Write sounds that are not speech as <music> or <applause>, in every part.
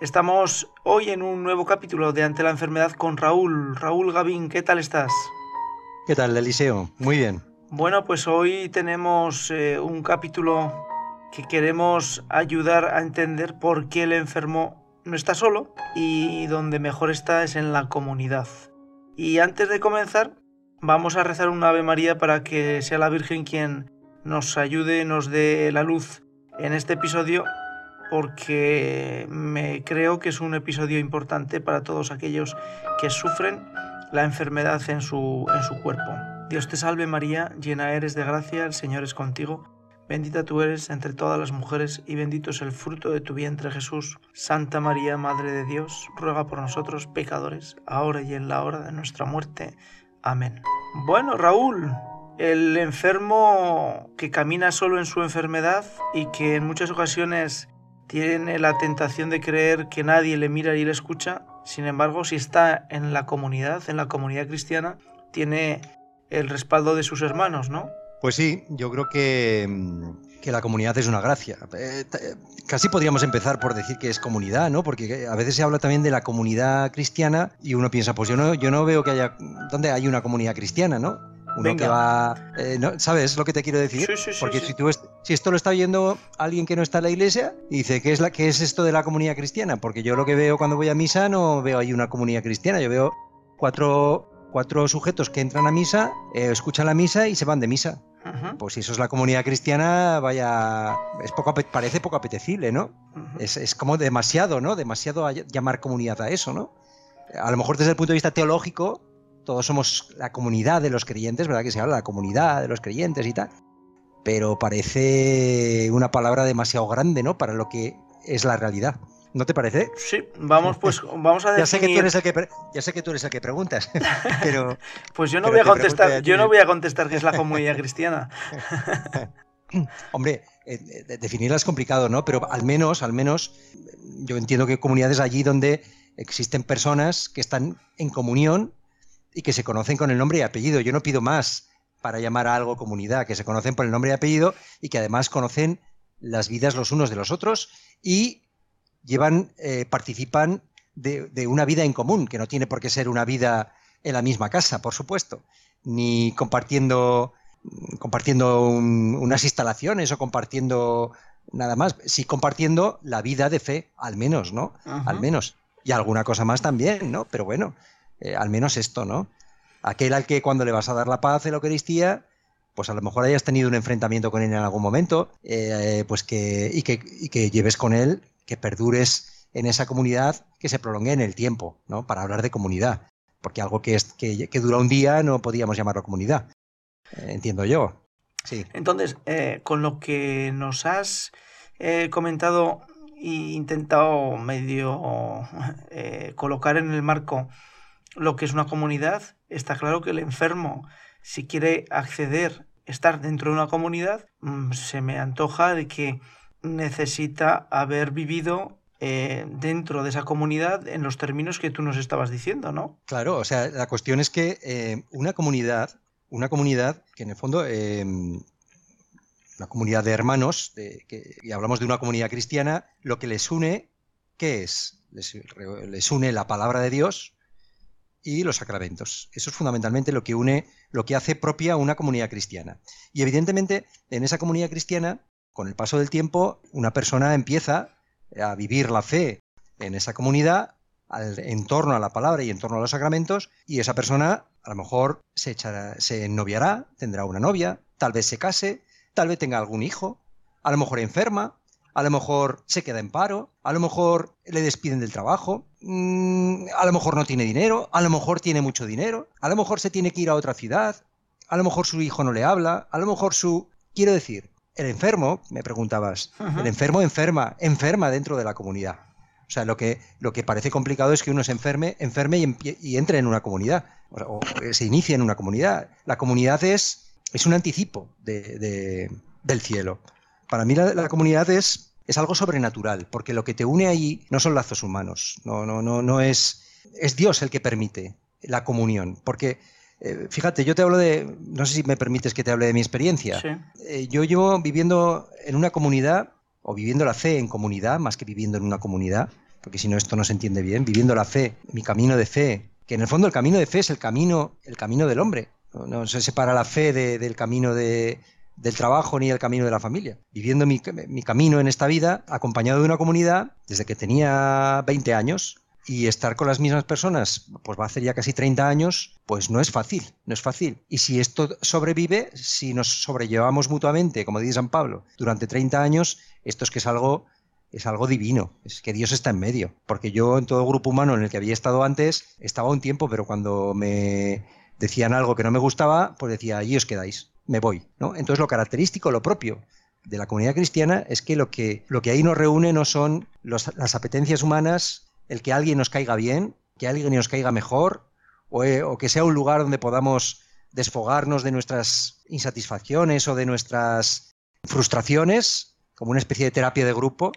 Estamos hoy en un nuevo capítulo de Ante la enfermedad con Raúl. Raúl Gavín, ¿qué tal estás? ¿Qué tal, Eliseo? Muy bien. Bueno, pues hoy tenemos eh, un capítulo que queremos ayudar a entender por qué el enfermo no está solo y donde mejor está es en la comunidad. Y antes de comenzar, vamos a rezar un Ave María para que sea la Virgen quien nos ayude, nos dé la luz en este episodio porque me creo que es un episodio importante para todos aquellos que sufren la enfermedad en su, en su cuerpo. Dios te salve María, llena eres de gracia, el Señor es contigo, bendita tú eres entre todas las mujeres y bendito es el fruto de tu vientre Jesús. Santa María, Madre de Dios, ruega por nosotros pecadores, ahora y en la hora de nuestra muerte. Amén. Bueno, Raúl, el enfermo que camina solo en su enfermedad y que en muchas ocasiones tiene la tentación de creer que nadie le mira y le escucha. Sin embargo, si está en la comunidad, en la comunidad cristiana, tiene el respaldo de sus hermanos, ¿no? Pues sí, yo creo que, mm, que la comunidad es una gracia. Eh, casi podríamos empezar por decir que es comunidad, ¿no? Porque a veces se habla también de la comunidad cristiana y uno piensa, pues yo no, yo no veo que haya... ¿Dónde hay una comunidad cristiana, no? Uno que va. Eh, ¿Sabes lo que te quiero decir? Porque si, tú si esto lo está oyendo alguien que no está en la iglesia dice, ¿qué es, la, ¿qué es esto de la comunidad cristiana? Porque yo lo que veo cuando voy a misa no veo ahí una comunidad cristiana, yo veo cuatro, cuatro sujetos que entran a misa, eh, escuchan la misa y se van de misa. Pues si eso es la comunidad cristiana, vaya, es poco, parece poco apetecible, ¿no? es, es, como demasiado, ¿no? Demasiado llamar comunidad a eso, ¿no? A lo mejor desde el punto de vista teológico, todos somos la comunidad de los creyentes, ¿verdad? Que se habla de la comunidad de los creyentes y tal. Pero parece una palabra demasiado grande, ¿no? Para lo que es la realidad. ¿No te parece? Sí, vamos pues <laughs> vamos a definir... ya sé que tú eres el que ya sé que tú eres el que preguntas, <laughs> pero <laughs> pues yo no voy a contestar, yo no voy a contestar qué es la comunidad cristiana. Hombre, eh, definirla es complicado, ¿no? Pero al menos, al menos yo entiendo que comunidades allí donde existen personas que están en comunión y que se conocen con el nombre y apellido. Yo no pido más para llamar a algo comunidad, que se conocen por el nombre y apellido y que además conocen las vidas los unos de los otros y llevan, eh, participan de, una vida en común, que no tiene por qué ser una vida en la misma casa, por supuesto, ni compartiendo, compartiendo unas instalaciones o compartiendo nada más, sí compartiendo la vida de fe, al menos, ¿no? Al menos. Y alguna cosa más también, ¿no? Pero bueno, eh, al menos esto, ¿no? Aquel al que cuando le vas a dar la paz en la Eucaristía, pues a lo mejor hayas tenido un enfrentamiento con él en algún momento, eh, pues que y, que, lleves con él, que perdures en esa comunidad, que se prolongue en el tiempo, ¿no? Para hablar de comunidad. Porque algo que, es, que, dura un día no podíamos llamarlo comunidad. Eh, entiendo yo. Sí. Entonces, con lo que nos has comentado e intentado medio <laughs> colocar en el marco lo que es una comunidad, está claro que el enfermo, si quiere acceder, estar dentro de una comunidad, mm, se me antoja de que necesita haber vivido eh, dentro de esa comunidad en los términos que tú nos estabas diciendo, ¿no? Claro, o sea, la cuestión es que eh, una comunidad, una comunidad que en el fondo, eh, una comunidad de hermanos, y hablamos de una comunidad cristiana, lo que les une, ¿qué es? les une la palabra de Dios, y los sacramentos. Eso es fundamentalmente lo que une, lo que hace propia una comunidad cristiana. Y evidentemente, en esa comunidad cristiana, con el paso del tiempo, una persona empieza a vivir la fe en esa comunidad en torno a la palabra y en torno a los sacramentos, y esa persona a lo mejor se, echará, se ennoviará, tendrá una novia, tal vez se case, tal vez tenga algún hijo, a lo mejor enferma, a lo mejor se queda en paro, a lo mejor le despiden del trabajo, mm, a lo mejor no tiene dinero, a lo mejor tiene mucho dinero, a lo mejor se tiene que ir a otra ciudad, a lo mejor su hijo no le habla, a lo mejor su... Quiero decir, el enfermo, me preguntabas, el enfermo enferma, enferma dentro de la comunidad. O sea, lo que, lo que parece complicado es que uno se enferme, enferme y, y, entre en una comunidad. o, se inicia en una comunidad. La comunidad es, es un anticipo del cielo. Para mí la, comunidad es, es algo sobrenatural, porque lo que te une ahí no son lazos humanos, no, no, no, no es, es Dios el que permite la comunión, porque eh, fíjate, yo te hablo de, no sé si me permites que te hable de mi experiencia. Eh, yo llevo viviendo en una comunidad, o viviendo la fe en comunidad, más que viviendo en una comunidad, porque si no esto no se entiende bien, viviendo la fe, mi camino de fe, que en el fondo el camino de fe es el camino, el camino del hombre. No, se separa la fe del camino de, del trabajo ni el camino de la familia. Viviendo mi, mi, camino en esta vida, acompañado de una comunidad, desde que tenía 20 años, y estar con las mismas personas, pues va a hacer ya casi 30 años, pues no es fácil, no es fácil. Y si esto sobrevive, si nos sobrellevamos mutuamente, como dice San Pablo, durante 30 años, esto es que es algo es algo divino, es que Dios está en medio. Porque yo en todo grupo humano en el que había estado antes, estaba un tiempo, pero cuando me decían algo que no me gustaba, pues decía, allí os quedáis, me voy. ¿no? Entonces lo característico, lo propio de la comunidad cristiana es que lo que, lo que ahí nos reúne no son las apetencias humanas el que alguien nos caiga bien, que alguien nos caiga mejor, eh, o, que sea un lugar donde podamos desfogarnos de nuestras insatisfacciones o de nuestras frustraciones, como una especie de terapia de grupo.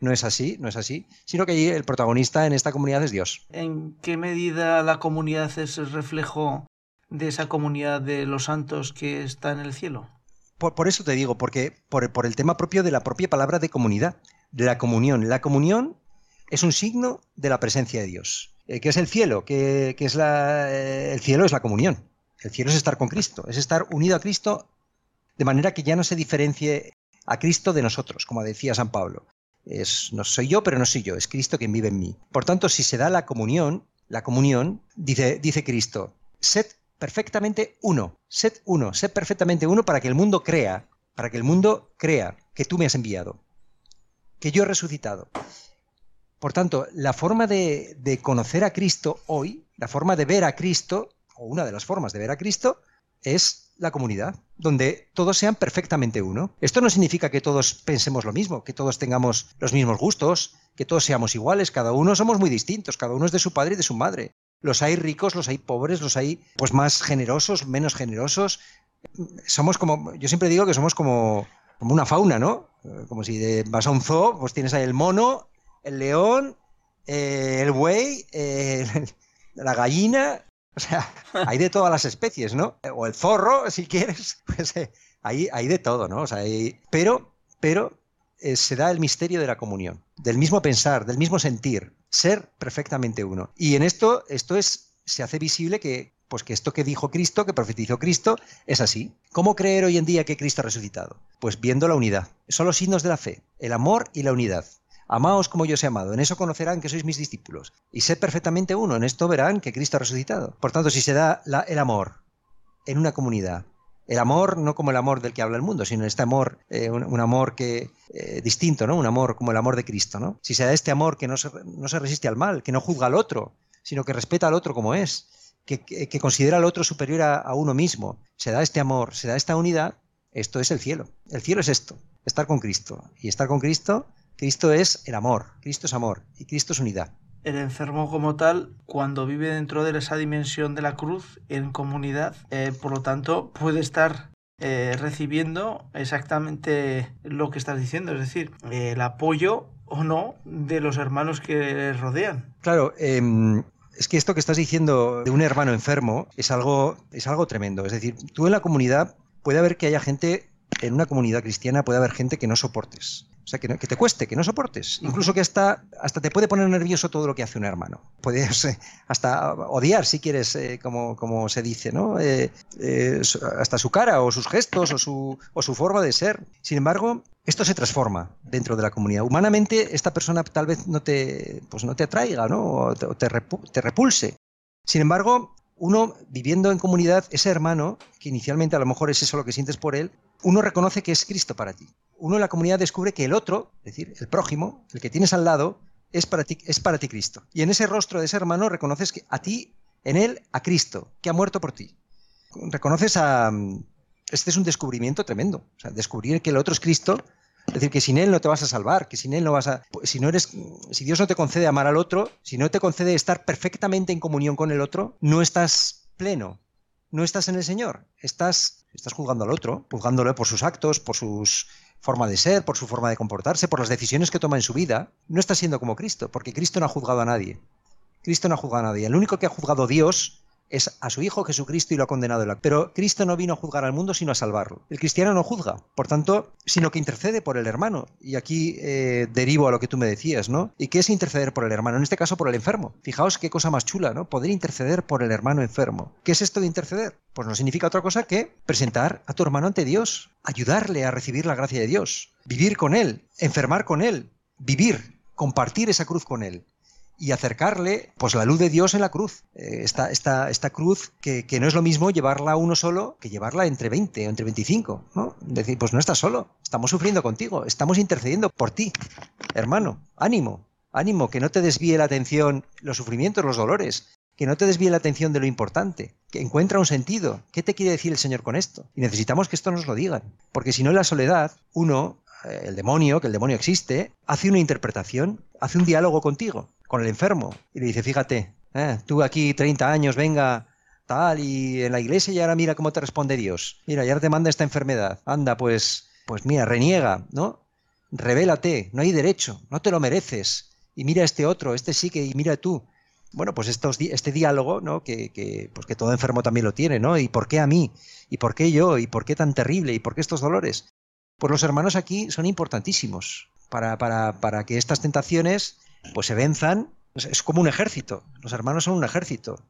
No es así, no es así, sino que allí el protagonista en esta comunidad es Dios. ¿En qué medida la comunidad es el reflejo de esa comunidad de los santos que está en el cielo? Por, eso te digo, porque por, por, el tema propio de la propia palabra de comunidad, de la comunión. La comunión es un signo de la presencia de Dios. Eh, ¿Qué es el cielo? ¿Qué, es la, eh, el cielo es la comunión. El cielo es estar con Cristo, es estar unido a Cristo de manera que ya no se diferencie a Cristo de nosotros, como decía San Pablo. Es, no soy yo, pero no soy yo, es Cristo quien vive en mí. Por tanto, si se da la comunión, la comunión, dice, dice Cristo, sed perfectamente uno, sed uno, sed perfectamente uno para que el mundo crea, para que el mundo crea que tú me has enviado, que yo he resucitado. Por tanto, la forma de, conocer a Cristo hoy, la forma de ver a Cristo, o una de las formas de ver a Cristo, es la comunidad, donde todos sean perfectamente uno. Esto no significa que todos pensemos lo mismo, que todos tengamos los mismos gustos, que todos seamos iguales, cada uno somos muy distintos, cada uno es de su padre y de su madre. Los hay ricos, los hay pobres, los hay pues más generosos, menos generosos. Somos como, yo siempre digo que somos como, como una fauna, ¿no? Como si vas a un zoo, pues tienes ahí el mono, el león, eh, el buey, eh, <laughs> la gallina, o sea, hay de todas las especies, ¿no? O el zorro, si quieres, <laughs> pues eh, hay, de todo, ¿no? O sea, pero, pero se da el misterio de la comunión, del mismo pensar, del mismo sentir, ser perfectamente uno. Y en esto, esto es, se hace visible que, pues que esto que dijo Cristo, que profetizó Cristo, es así. ¿Cómo creer hoy en día que Cristo ha resucitado? Pues viendo la unidad. Son los signos de la fe, el amor y la unidad. Amaos como yo os he amado, en eso conocerán que sois mis discípulos. Y sed perfectamente uno, en esto verán que Cristo ha resucitado. Por tanto, si se da el amor en una comunidad, el amor no como el amor del que habla el mundo, sino este amor, eh, un, amor que eh, distinto, ¿no? Un amor como el amor de Cristo, ¿no? Si se da este amor que no se, no se resiste al mal, que no juzga al otro, sino que respeta al otro como es, que, que, considera al otro superior a, a, uno mismo, se da este amor, se da esta unidad, esto es el cielo. El cielo es esto, estar con Cristo. Y estar con Cristo Cristo es el amor, Cristo es amor y Cristo es unidad. El enfermo como tal, cuando vive dentro de esa dimensión de la cruz, en comunidad, eh, por lo tanto, puede estar eh, recibiendo exactamente lo que estás diciendo, es decir, el apoyo o no de los hermanos que le rodean. Claro, em, es que esto que estás diciendo de un hermano enfermo es algo, es algo tremendo. Es decir, tú en la comunidad puede haber que haya gente, en una comunidad cristiana puede haber gente que no soportes. O sea, que, te cueste, que no soportes. Incluso que hasta, hasta te puede poner nervioso todo lo que hace un hermano. Puedes <laughs> eh, hasta odiar, si quieres, eh, como, como, se dice, ¿no? Eh, hasta su cara o sus gestos o su, o su forma de ser. Sin embargo, esto se transforma dentro de la comunidad. Humanamente, esta persona tal vez no te, pues no te atraiga, ¿no? O te, te repulse. Sin embargo, uno viviendo en comunidad, ese hermano, que inicialmente a lo mejor es eso lo que sientes por él, uno reconoce que es Cristo para ti. Uno en la comunidad descubre que el otro, es decir, el prójimo, el que tienes al lado, es para ti, es para ti Cristo. Y en ese rostro de ese hermano reconoces que a ti, en él, a Cristo, que ha muerto por ti. Reconoces a... Este es un descubrimiento tremendo. O sea, descubrir que el otro es Cristo es decir, que sin él no te vas a salvar, que sin él no vas a. Si no eres. Si Dios no te concede amar al otro, si no te concede estar perfectamente en comunión con el otro, no estás pleno, no estás en el Señor, estás, estás juzgando al otro, juzgándole por sus actos, por su forma de ser, por su forma de comportarse, por las decisiones que toma en su vida. No estás siendo como Cristo, porque Cristo no ha juzgado a nadie. Cristo no ha juzgado a nadie. El único que ha juzgado a Dios es a su Hijo Jesucristo y lo ha condenado. Pero Cristo no vino a juzgar al mundo, sino a salvarlo. El cristiano no juzga, por tanto, sino que intercede por el hermano. Y aquí eh, derivo a lo que tú me decías, ¿no? ¿Y qué es interceder por el hermano? En este caso, por el enfermo. Fijaos qué cosa más chula, ¿no? Poder interceder por el hermano enfermo. ¿Qué es esto de interceder? Pues no significa otra cosa que presentar a tu hermano ante Dios, ayudarle a recibir la gracia de Dios, vivir con él, enfermar con él, vivir, compartir esa cruz con él y acercarle pues la luz de Dios en la cruz. Eh, esta, esta, cruz que, no es lo mismo llevarla uno solo que llevarla entre 20 o entre 25. ¿no? Decir, pues no estás solo, estamos sufriendo contigo, estamos intercediendo por ti, hermano, ánimo, ánimo, que no te desvíe la atención los sufrimientos, los dolores, que no te desvíe la atención de lo importante, que encuentra un sentido. ¿Qué te quiere decir el Señor con esto? Y necesitamos que esto nos lo digan, porque si no en la soledad, uno, eh, el demonio, que el demonio existe, hace una interpretación, hace un diálogo contigo con el enfermo y le dice, fíjate, eh, tú aquí 30 años, venga, tal, y en la iglesia y ahora mira cómo te responde Dios. Mira, ya te manda esta enfermedad. Anda, pues, pues mira, reniega, ¿no? Revélate, no hay derecho, no te lo mereces. Y mira este otro, este sí que, y mira tú. Bueno, pues estos, este diálogo, ¿no? Que, que, pues que todo enfermo también lo tiene, ¿no? ¿Y por qué a mí? ¿Y por qué yo? ¿Y por qué tan terrible? ¿Y por qué estos dolores? Pues los hermanos aquí son importantísimos para, para, para que estas tentaciones pues se venzan. Es como un ejército. Los hermanos son un ejército.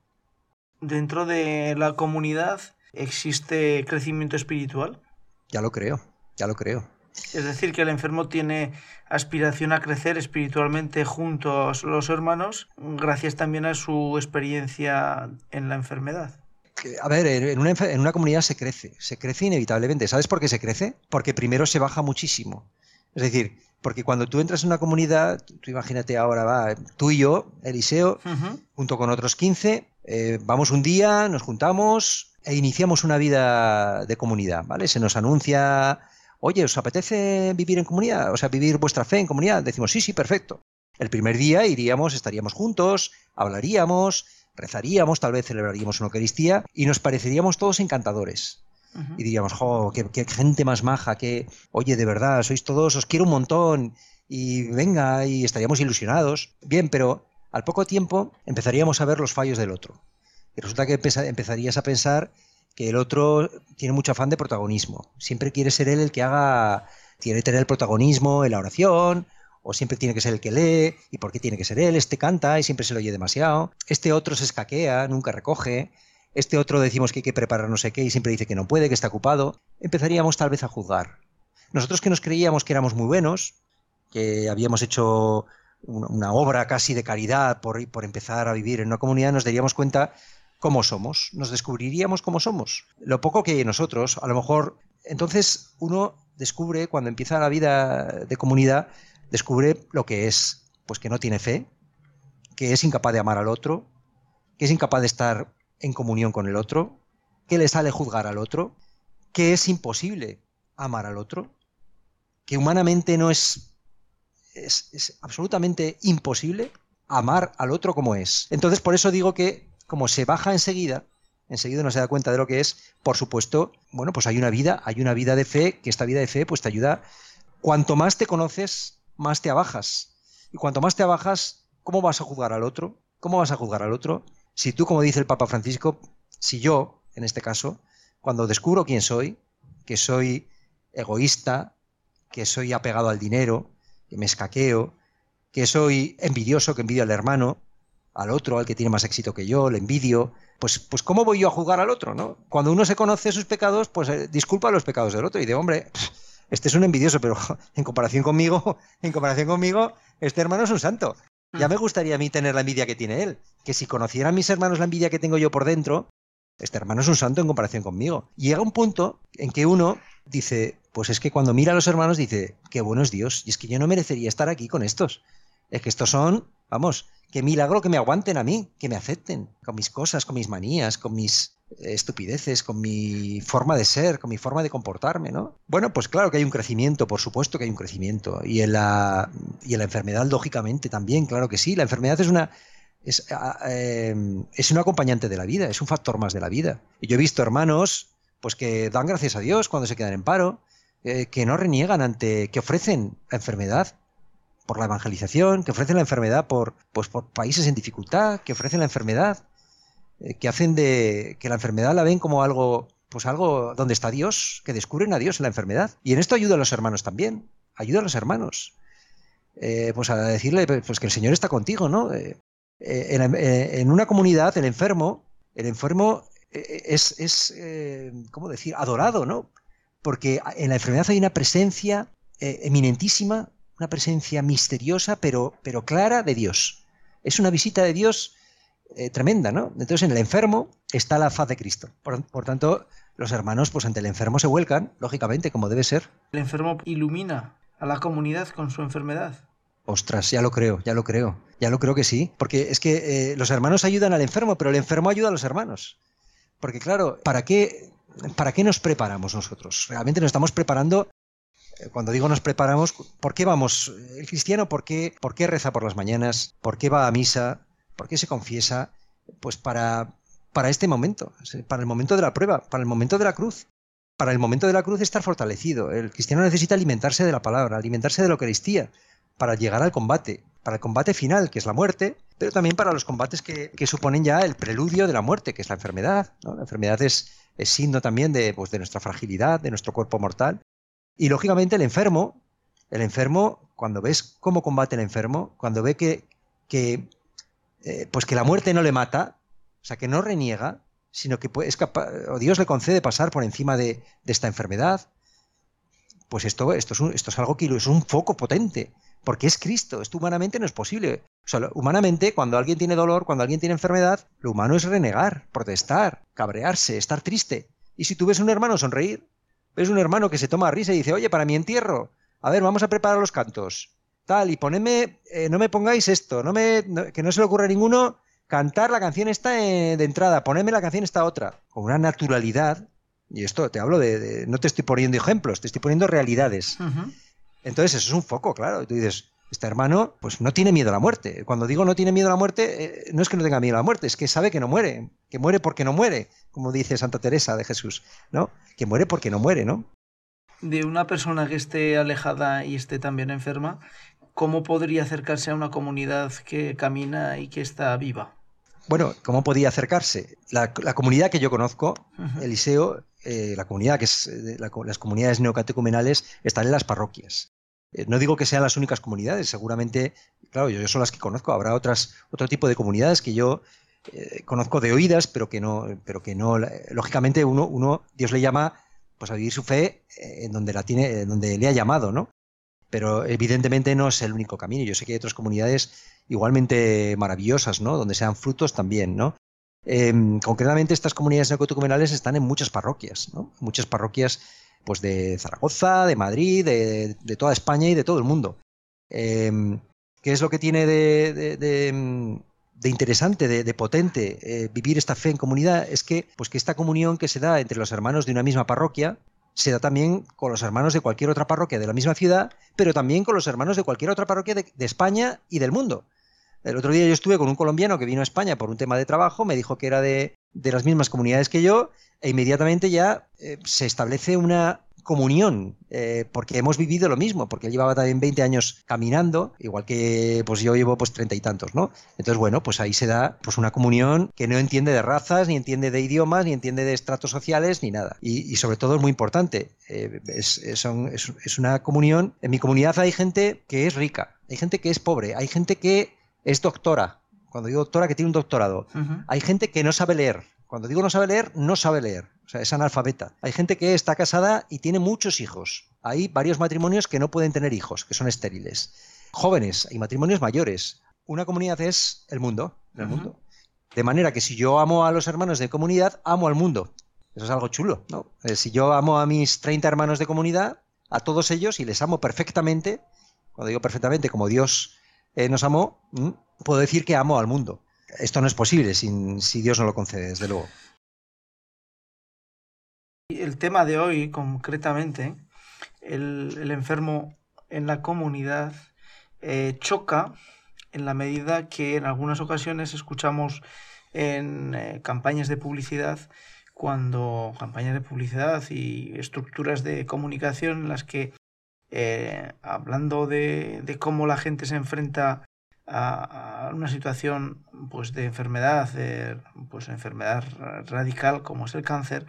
Dentro de la comunidad existe crecimiento espiritual. Ya lo creo, ya lo creo. Es decir, que el enfermo tiene aspiración a crecer espiritualmente junto a los hermanos, gracias también a su experiencia en la enfermedad. A ver, en una, en una comunidad se crece, se crece inevitablemente. ¿Sabes por qué se crece? Porque primero se baja muchísimo. Es decir, porque cuando tú entras en una comunidad, tú imagínate ahora, va, tú y yo, Eliseo, junto con otros 15, eh, vamos un día, nos juntamos e iniciamos una vida de comunidad, ¿vale? Se nos anuncia, oye, ¿os apetece vivir en comunidad? O sea, vivir vuestra fe en comunidad. Decimos, sí, sí, perfecto. El primer día iríamos, estaríamos juntos, hablaríamos, rezaríamos, tal vez celebraríamos una Eucaristía y nos pareceríamos todos encantadores y diríamos, jo, qué, gente más maja, que, oye, de verdad, sois todos, os quiero un montón, y venga, y estaríamos ilusionados. Bien, pero al poco tiempo empezaríamos a ver los fallos del otro. Y resulta que empezarías a pensar que el otro tiene mucho afán de protagonismo. Siempre quiere ser él el que haga, que tener el protagonismo en la oración, o siempre tiene que ser el que lee, y por qué tiene que ser él, este canta y siempre se lo oye demasiado, este otro se escaquea, nunca recoge, este otro decimos que hay que preparar no sé qué y siempre dice que no puede, que está ocupado, empezaríamos tal vez a juzgar. Nosotros que nos creíamos que éramos muy buenos, que habíamos hecho una obra casi de caridad por, por empezar a vivir en una comunidad, nos daríamos cuenta cómo somos, nos descubriríamos cómo somos. Lo poco que hay en nosotros, a lo mejor, entonces uno descubre, cuando empieza la vida de comunidad, descubre lo que es, pues que no tiene fe, que es incapaz de amar al otro, que es incapaz de estar en comunión con el otro, que le sale juzgar al otro, que es imposible amar al otro, que humanamente no es, es, absolutamente imposible amar al otro como es. Entonces, por eso digo que como se baja enseguida, enseguida no se da cuenta de lo que es, por supuesto, bueno, pues hay una vida, hay una vida de fe, que esta vida de fe pues te ayuda, cuanto más te conoces, más te abajas. Y cuanto más te abajas, ¿cómo vas a juzgar al otro? ¿Cómo vas a juzgar al otro? Si tú, como dice el Papa Francisco, si yo, en este caso, cuando descubro quién soy, que soy egoísta, que soy apegado al dinero, que me escaqueo, que soy envidioso, que envidio al hermano, al otro, al que tiene más éxito que yo, le envidio, pues, pues ¿cómo voy yo a juzgar al otro? ¿no? Cuando uno se conoce sus pecados, pues eh, disculpa los pecados del otro y de hombre, este es un envidioso, pero <laughs> en comparación conmigo, en comparación conmigo, este hermano es un santo. Ya me gustaría a mí tener la envidia que tiene él. Que si conocieran mis hermanos la envidia que tengo yo por dentro, este hermano es un santo en comparación conmigo. Y llega un punto en que uno dice, pues es que cuando mira a los hermanos dice, qué bueno es Dios. Y es que yo no merecería estar aquí con estos. Es que estos son, vamos, qué milagro que me aguanten a mí, que me acepten, con mis cosas, con mis manías, con mis estupideces, con mi forma de ser, con mi forma de comportarme, ¿no? Bueno, pues claro que hay un crecimiento, por supuesto que hay un crecimiento. Y en la, y la enfermedad, lógicamente, también, claro que sí. La enfermedad es una, es, eh, es un acompañante de la vida, es un factor más de la vida. Y yo he visto hermanos pues que dan gracias a Dios cuando se quedan en paro, eh, que no reniegan ante, que ofrecen la enfermedad por la evangelización, que ofrecen la enfermedad por, pues, por países en dificultad, que ofrecen la enfermedad, que hacen de que la enfermedad la ven como algo, pues algo donde está Dios, que descubren a Dios en la enfermedad. Y en esto ayuda a los hermanos también, ayuda a los hermanos. pues a decirle pues que el Señor está contigo, ¿no? Eh, eh, en, una comunidad, el enfermo, el enfermo eh, es, es ¿cómo decir?, adorado, ¿no? Porque en la enfermedad hay una presencia eminentísima, una presencia misteriosa, pero, pero clara de Dios. Es una visita de Dios tremenda, ¿no? Entonces en el enfermo está la faz de Cristo. Por, por, tanto, los hermanos, pues ante el enfermo se vuelcan, lógicamente, como debe ser. El enfermo ilumina a la comunidad con su enfermedad. Ostras, ya lo creo, ya lo creo, ya lo creo que sí, porque es que eh, los hermanos ayudan al enfermo, pero el enfermo ayuda a los hermanos. Porque claro, ¿para qué, ¿para qué nos preparamos nosotros? Realmente nos estamos preparando, eh, cuando digo nos preparamos, ¿por qué vamos? El cristiano, ¿por qué, ¿por qué reza por las mañanas? ¿Por qué va a misa? ¿Por qué se confiesa? Pues para, para este momento, para el momento de la prueba, para el momento de la cruz. Para el momento de la cruz estar fortalecido. El cristiano necesita alimentarse de la palabra, alimentarse de la Eucaristía, para llegar al combate, para el combate final, que es la muerte, pero también para los combates que, suponen ya el preludio de la muerte, que es la enfermedad. La enfermedad es, signo también de, pues, de nuestra fragilidad, de nuestro cuerpo mortal. Y lógicamente el enfermo, el enfermo, cuando ves cómo combate el enfermo, cuando ve que, que eh, pues que la muerte no le mata, o sea, que no reniega, sino que es capaz, o Dios le concede pasar por encima de, esta enfermedad, pues esto, esto, es esto es algo que es un foco potente porque es Cristo, esto humanamente no es posible. O sea, humanamente, cuando alguien tiene dolor, cuando alguien tiene enfermedad, lo humano es renegar, protestar, cabrearse, estar triste. Y si tú ves un hermano sonreír, ves un hermano que se toma risa y dice, oye, para mi entierro, a ver, vamos a preparar los cantos, tal, y ponedme, eh, no me pongáis esto, no me, que no se le ocurra a ninguno cantar la canción esta eh, de entrada, ponedme la canción esta otra, con una naturalidad, y esto te hablo de, no te estoy poniendo ejemplos, te estoy poniendo realidades. Entonces eso es un foco, claro. Tú dices, este hermano pues no tiene miedo a la muerte. Cuando digo no tiene miedo a la muerte, eh, no es que no tenga miedo a la muerte, es que sabe que no muere, que muere porque no muere, como dice Santa Teresa de Jesús, ¿no? Que muere porque no muere, ¿no? De una persona que esté alejada y esté también enferma, ¿cómo podría acercarse a una comunidad que camina y que está viva? Bueno, ¿cómo podía acercarse? La, comunidad que yo conozco, Eliseo, eh, la comunidad que es eh, las comunidades neocatecumenales están en las parroquias. Eh, no digo que sean las únicas comunidades, seguramente, claro, yo, son las que conozco, habrá otras, otro tipo de comunidades que yo conozco de oídas, pero que no, pero que no, lógicamente uno, uno, Dios le llama pues a vivir su fe en donde la tiene, donde le ha llamado, ¿no? Pero evidentemente no es el único camino. Yo sé que hay otras comunidades igualmente maravillosas, ¿no? Donde sean frutos también, ¿no? Em, concretamente, estas comunidades neocatecumenales están en muchas parroquias, ¿no? Muchas parroquias pues, de Zaragoza, de Madrid, de, toda España y de todo el mundo. Em, ¿Qué es lo que tiene de, interesante, de, potente eh, vivir esta fe en comunidad? Es que, pues que esta comunión que se da entre los hermanos de una misma parroquia se da también con los hermanos de cualquier otra parroquia de la misma ciudad, pero también con los hermanos de cualquier otra parroquia de España y del mundo. El otro día yo estuve con un colombiano que vino a España por un tema de trabajo, me dijo que era de, las mismas comunidades que yo, e inmediatamente ya eh, se establece una comunión, eh, porque hemos vivido lo mismo, porque él llevaba también 20 años caminando, igual que pues yo llevo pues treinta y tantos, ¿no? Entonces, bueno, pues ahí se da pues una comunión que no entiende de razas, ni entiende de idiomas, ni entiende de estratos sociales, ni nada. Y, sobre todo es muy importante, eh, es, es una comunión, en mi comunidad hay gente que es rica, hay gente que es pobre, hay gente que es doctora. Cuando digo doctora, que tiene un doctorado. Hay gente que no sabe leer. Cuando digo no sabe leer, no sabe leer. O sea, es analfabeta. Hay gente que está casada y tiene muchos hijos. Hay varios matrimonios que no pueden tener hijos, que son estériles. Jóvenes y matrimonios mayores. Una comunidad es el mundo, el mundo. De manera que si yo amo a los hermanos de comunidad, amo al mundo. Eso es algo chulo, ¿no? Eh, si yo amo a mis 30 hermanos de comunidad, a todos ellos, y les amo perfectamente, cuando digo perfectamente, como Dios eh, nos amó, mm, puedo decir que amo al mundo. Esto no es posible sin, si Dios no lo concede, desde luego. El tema de hoy, concretamente, el, enfermo en la comunidad, eh, choca en la medida que en algunas ocasiones escuchamos en eh, campañas de publicidad cuando campañas de publicidad y estructuras de comunicación en las que eh, hablando de, de, cómo la gente se enfrenta a, una situación pues de enfermedad, pues enfermedad radical como es el cáncer,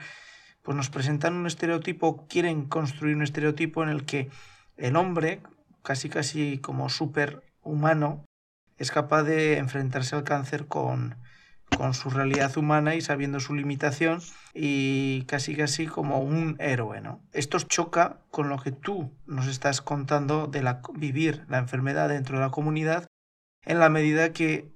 pues nos presentan un estereotipo, quieren construir un estereotipo en el que el hombre, casi casi como superhumano, es capaz de enfrentarse al cáncer con, con su realidad humana y sabiendo su limitación y casi casi como un héroe, ¿no? Esto choca con lo que tú nos estás contando de la, vivir la enfermedad dentro de la comunidad en la medida que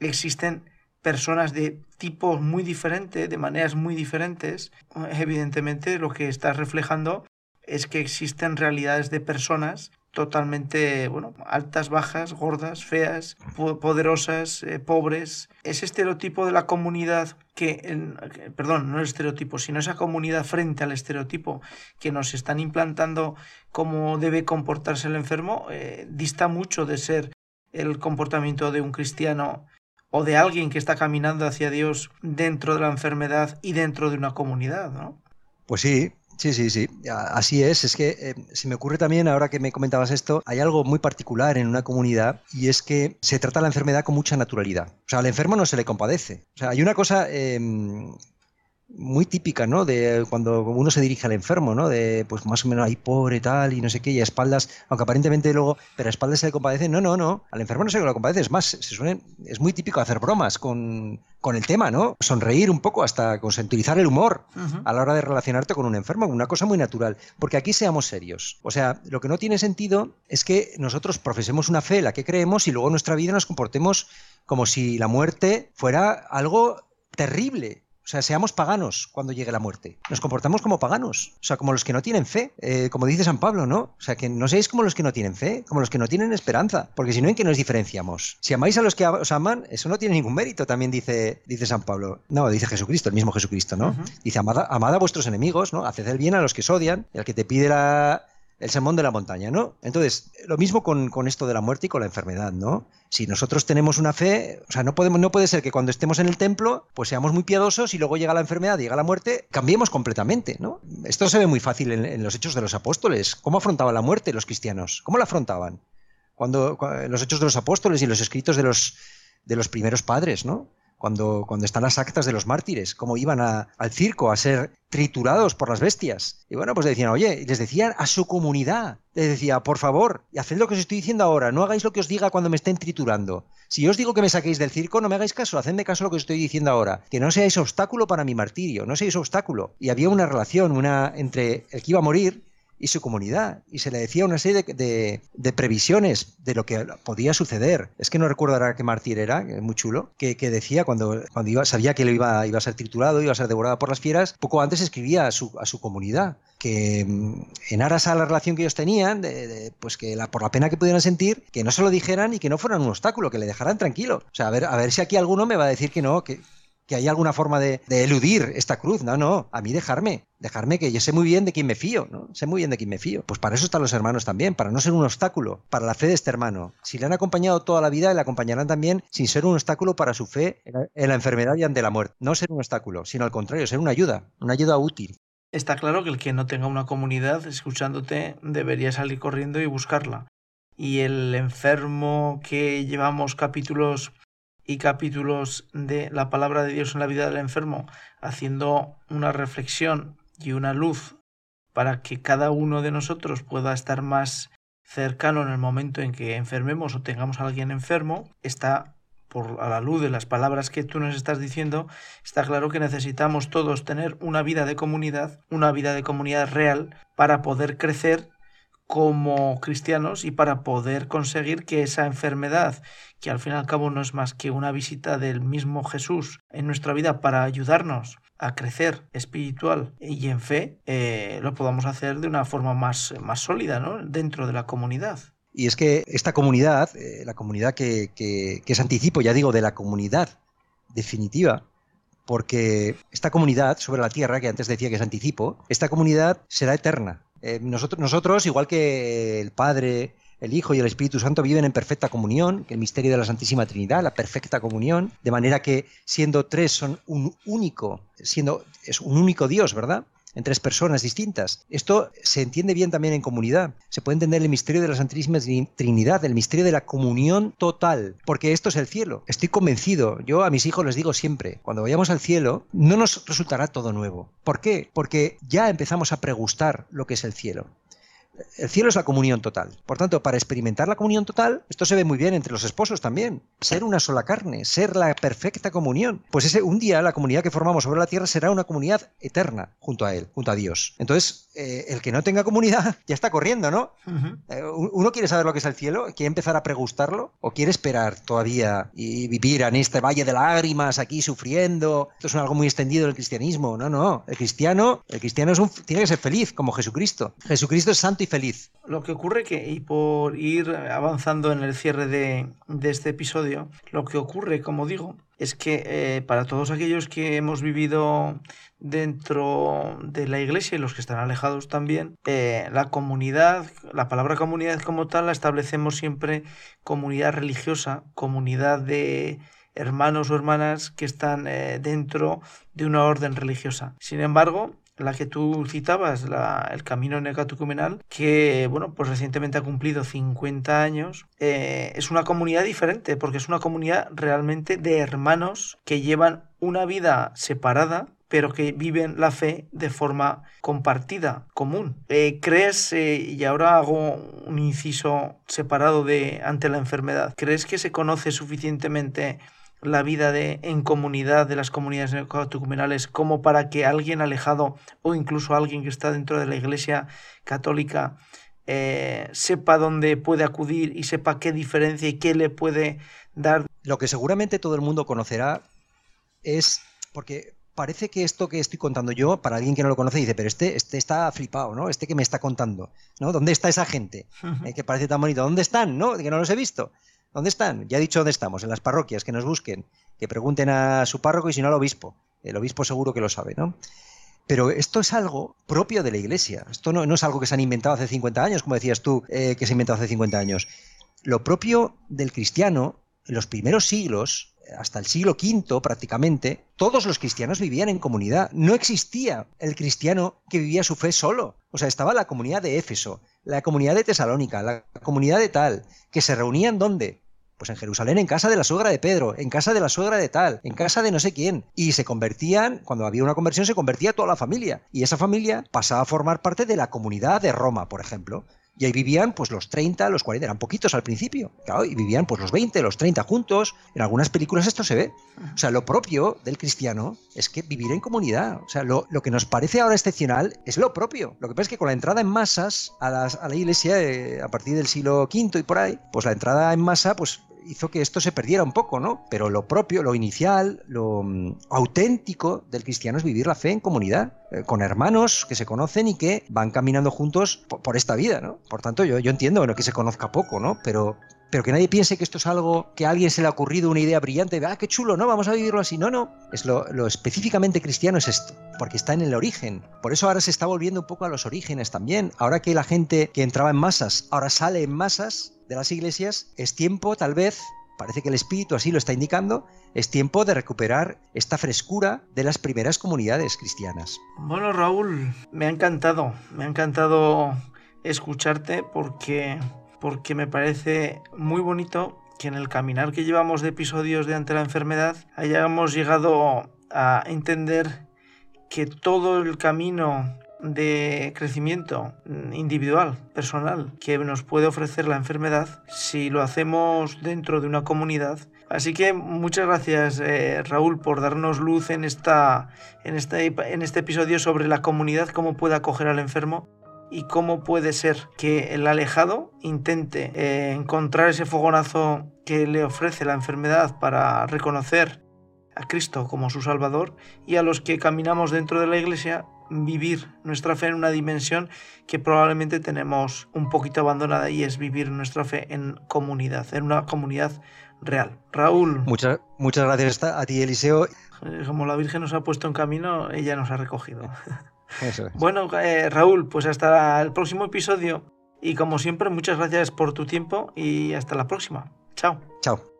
existen personas de tipos muy diferentes, de maneras muy diferentes, evidentemente lo que estás reflejando es que existen realidades de personas totalmente, bueno, altas, bajas, gordas, feas, poderosas, eh, pobres. Ese estereotipo de la comunidad que, perdón, no el estereotipo, sino esa comunidad frente al estereotipo que nos están implantando cómo debe comportarse el enfermo, eh, dista mucho de ser el comportamiento de un cristiano o de alguien que está caminando hacia Dios dentro de la enfermedad y dentro de una comunidad, ¿no? Pues sí, Sí, sí, sí, así es. Es que eh, se me ocurre también, ahora que me comentabas esto, hay algo muy particular en una comunidad y es que se trata la enfermedad con mucha naturalidad. O sea, al enfermo no se le compadece. O sea, hay una cosa em, muy típica, ¿no? De cuando uno se dirige al enfermo, ¿no? De, pues más o menos ahí pobre tal y no sé qué, y a espaldas, aunque aparentemente luego, pero a espaldas se le compadece, no, no, no, al enfermo no se le compadece, es más, se suele, es muy típico hacer bromas con, con el tema, ¿no? Sonreír un poco, hasta consentualizar el humor a la hora de relacionarte con un enfermo, una cosa muy natural, porque aquí seamos serios. O sea, lo que no tiene sentido es que nosotros profesemos una fe, la que creemos, y luego en nuestra vida nos comportemos como si la muerte fuera algo terrible, o sea, seamos paganos cuando llegue la muerte. Nos comportamos como paganos. O sea, como los que no tienen fe. Eh, como dice San Pablo, ¿no? O sea, que no seáis como los que no tienen fe, como los que no tienen esperanza. Porque si no, ¿en qué nos diferenciamos? Si amáis a los que os aman, eso no tiene ningún mérito, también dice, dice San Pablo. No, dice Jesucristo, el mismo Jesucristo, ¿no? Dice, amad, amad, a vuestros enemigos, ¿no? Haced el bien a los que os odian. El que te pide la, el sermón de la montaña, ¿no? Entonces, lo mismo con, esto de la muerte y con la enfermedad, ¿no? Si nosotros tenemos una fe, o sea, no, podemos, no puede ser que cuando estemos en el templo, pues seamos muy piadosos y luego llega la enfermedad, llega la muerte, cambiemos completamente, ¿no? Esto se ve muy fácil en, los hechos de los apóstoles. ¿Cómo afrontaban la muerte los cristianos? ¿Cómo la afrontaban? Cuando, los hechos de los apóstoles y los escritos de los, de los primeros padres, ¿no? Cuando, están las actas de los mártires, cómo iban al circo a ser triturados por las bestias. Y bueno, pues decían, oye, les decían a su comunidad, les decía, por favor, haced lo que os estoy diciendo ahora, no hagáis lo que os diga cuando me estén triturando. Si os digo que me saquéis del circo, no me hagáis caso, hacedme caso a lo que os estoy diciendo ahora, que no seáis obstáculo para mi martirio, no seáis obstáculo. Y había una relación, una entre el que iba a morir y su comunidad. Y se le decía una serie de, previsiones de lo que podía suceder. Es que no recuerdo ahora qué mártir era, muy chulo, que, decía cuando, cuando iba, sabía que iba, iba a ser triturado, iba a ser devorado por las fieras, poco antes escribía a su, a su comunidad que mm, en aras a la relación que ellos tenían, pues que la, por la pena que pudieran sentir, que no se lo dijeran y que no fueran un obstáculo, que le dejaran tranquilo. O sea, a ver, a ver si aquí alguno me va a decir que no, que, que hay alguna forma de, eludir esta cruz. No, no, a mí dejarme, dejarme que yo sé muy bien de quién me fío, ¿no? Sé muy bien de quién me fío. Pues para eso están los hermanos también, para no ser un obstáculo para la fe de este hermano. Si le han acompañado toda la vida, le acompañarán también sin ser un obstáculo para su fe en la enfermedad y ante la muerte. No ser un obstáculo, sino al contrario, ser una ayuda, una ayuda útil. Está claro que el que no tenga una comunidad escuchándote debería salir corriendo y buscarla. Y el enfermo que llevamos capítulos y capítulos de la palabra de Dios en la vida del enfermo, haciendo una reflexión y una luz para que cada uno de nosotros pueda estar más cercano en el momento en que enfermemos o tengamos a alguien enfermo, está por a la luz de las palabras que tú nos estás diciendo, está claro que necesitamos todos tener una vida de comunidad, una vida de comunidad real para poder crecer como cristianos y para poder conseguir que esa enfermedad, que al fin y al cabo no es más que una visita del mismo Jesús en nuestra vida para ayudarnos a crecer espiritual y en fe, eh, lo podamos hacer de una forma más, más sólida ¿no? dentro de la comunidad. Y es que esta comunidad, eh, la comunidad que, que, que es anticipo, ya digo, de la comunidad definitiva, porque esta comunidad sobre la tierra, que antes decía que es anticipo, esta comunidad será eterna. Eh, nosotros, nosotros, igual que el Padre el Hijo y el Espíritu Santo viven en perfecta comunión, el misterio de la Santísima Trinidad, la perfecta comunión, de manera que siendo tres son un único, siendo es un único Dios, ¿verdad? En tres personas distintas. Esto se entiende bien también en comunidad. Se puede entender el misterio de la Santísima Trinidad, el misterio de la comunión total, porque esto es el cielo. Estoy convencido, yo a mis hijos les digo siempre, cuando vayamos al cielo, no nos resultará todo nuevo. ¿Por qué? Porque ya empezamos a pregustar lo que es el cielo. El cielo es la comunión total. Por tanto, para experimentar la comunión total, esto se ve muy bien entre los esposos también. Ser una sola carne, ser la perfecta comunión. Pues ese un día la comunidad que formamos sobre la tierra será una comunidad eterna junto a él, junto a Dios. Entonces, eh, el que no tenga comunidad <laughs> ya está corriendo, ¿no? Eh, uno quiere saber lo que es el cielo, quiere empezar a pregustarlo o quiere esperar todavía y vivir en este valle de lágrimas aquí sufriendo. Esto es algo muy extendido del cristianismo. No, no. El cristiano, el cristiano es un, tiene que ser feliz como Jesucristo. Jesucristo es santo feliz. Lo que ocurre que, y por ir avanzando en el cierre de, este episodio, lo que ocurre, como digo, es que eh, para todos aquellos que hemos vivido dentro de la iglesia y los que están alejados también, eh, la comunidad, la palabra comunidad como tal la establecemos siempre comunidad religiosa, comunidad de hermanos o hermanas que están eh, dentro de una orden religiosa. Sin embargo, la que tú citabas, el camino necatucumenal, que bueno, pues recientemente ha cumplido 50 años, eh, es una comunidad diferente, porque es una comunidad realmente de hermanos que llevan una vida separada, pero que viven la fe de forma compartida, común. Eh, ¿Crees, eh, y ahora hago un inciso separado de ante la enfermedad, ¿crees que se conoce suficientemente la vida de, en comunidad de las comunidades neocatecumenales como para que alguien alejado o incluso alguien que está dentro de la iglesia católica eh, sepa dónde puede acudir y sepa qué diferencia y qué le puede dar. Lo que seguramente todo el mundo conocerá es porque parece que esto que estoy contando yo, para alguien que no lo conoce, dice, pero este, este está flipado, ¿no? Este que me está contando, ¿no? ¿Dónde está esa gente? <laughs> Eh, que parece tan bonito. ¿Dónde están? ¿No? Que no los he visto. ¿Dónde están? Ya he dicho dónde estamos, en las parroquias, que nos busquen, que pregunten a su párroco y si no al obispo. El obispo seguro que lo sabe, ¿no? Pero esto es algo propio de la Iglesia. Esto no, es algo que se han inventado hace 50 años, como decías tú, eh, que se ha inventado hace 50 años. Lo propio del cristiano, en los primeros siglos, hasta el siglo V prácticamente, todos los cristianos vivían en comunidad. No existía el cristiano que vivía su fe solo. O sea, estaba la comunidad de Éfeso, la comunidad de Tesalónica, la comunidad de tal, que se reunían ¿dónde? Pues en Jerusalén, en casa de la suegra de Pedro, en casa de la suegra de tal, en casa de no sé quién. Y se convertían, cuando había una conversión, se convertía toda la familia. Y esa familia pasaba a formar parte de la comunidad de Roma, por ejemplo. Y ahí vivían pues los 30, los 40, eran poquitos al principio, claro, y vivían pues los 20, los 30 juntos. En algunas películas esto se ve. O sea, lo propio del cristiano es que vivir en comunidad. O sea, lo, que nos parece ahora excepcional es lo propio. Lo que pasa es que con la entrada en masas a, a la iglesia eh, a partir del siglo V y por ahí, pues la entrada en masa pues hizo que esto se perdiera un poco, ¿no? Pero lo propio, lo inicial, lo mm, auténtico del cristiano es vivir la fe en comunidad, eh, con hermanos que se conocen y que van caminando juntos por, esta vida, ¿no? Por tanto, yo, yo entiendo bueno, que se conozca poco, ¿no? Pero, pero que nadie piense que esto es algo que a alguien se le ha ocurrido una idea brillante, de, ah, qué chulo, no, vamos a vivirlo así. No, no, es lo, lo, específicamente cristiano es esto, porque está en el origen. Por eso ahora se está volviendo un poco a los orígenes también. Ahora que la gente que entraba en masas, ahora sale en masas, de las iglesias, es tiempo tal vez, parece que el Espíritu así lo está indicando, es tiempo de recuperar esta frescura de las primeras comunidades cristianas. Bueno, Raúl, me ha encantado, me ha encantado escucharte porque, porque me parece muy bonito que en el caminar que llevamos de episodios de ante la enfermedad hayamos llegado a entender que todo el camino de crecimiento individual, personal, que nos puede ofrecer la enfermedad si lo hacemos dentro de una comunidad. Así que muchas gracias eh, Raúl por darnos luz en, esta, en, este, en este episodio sobre la comunidad, cómo puede acoger al enfermo y cómo puede ser que el alejado intente eh, encontrar ese fogonazo que le ofrece la enfermedad para reconocer a Cristo como su Salvador y a los que caminamos dentro de la iglesia vivir nuestra fe en una dimensión que probablemente tenemos un poquito abandonada y es vivir nuestra fe en comunidad, en una comunidad real. Raúl. Muchas, muchas gracias a ti, Eliseo. Como la Virgen nos ha puesto en camino, ella nos ha recogido. <laughs> Bueno, eh, Raúl, pues hasta el próximo episodio Y como siempre, muchas gracias por tu tiempo y hasta la próxima. Chao. Chao.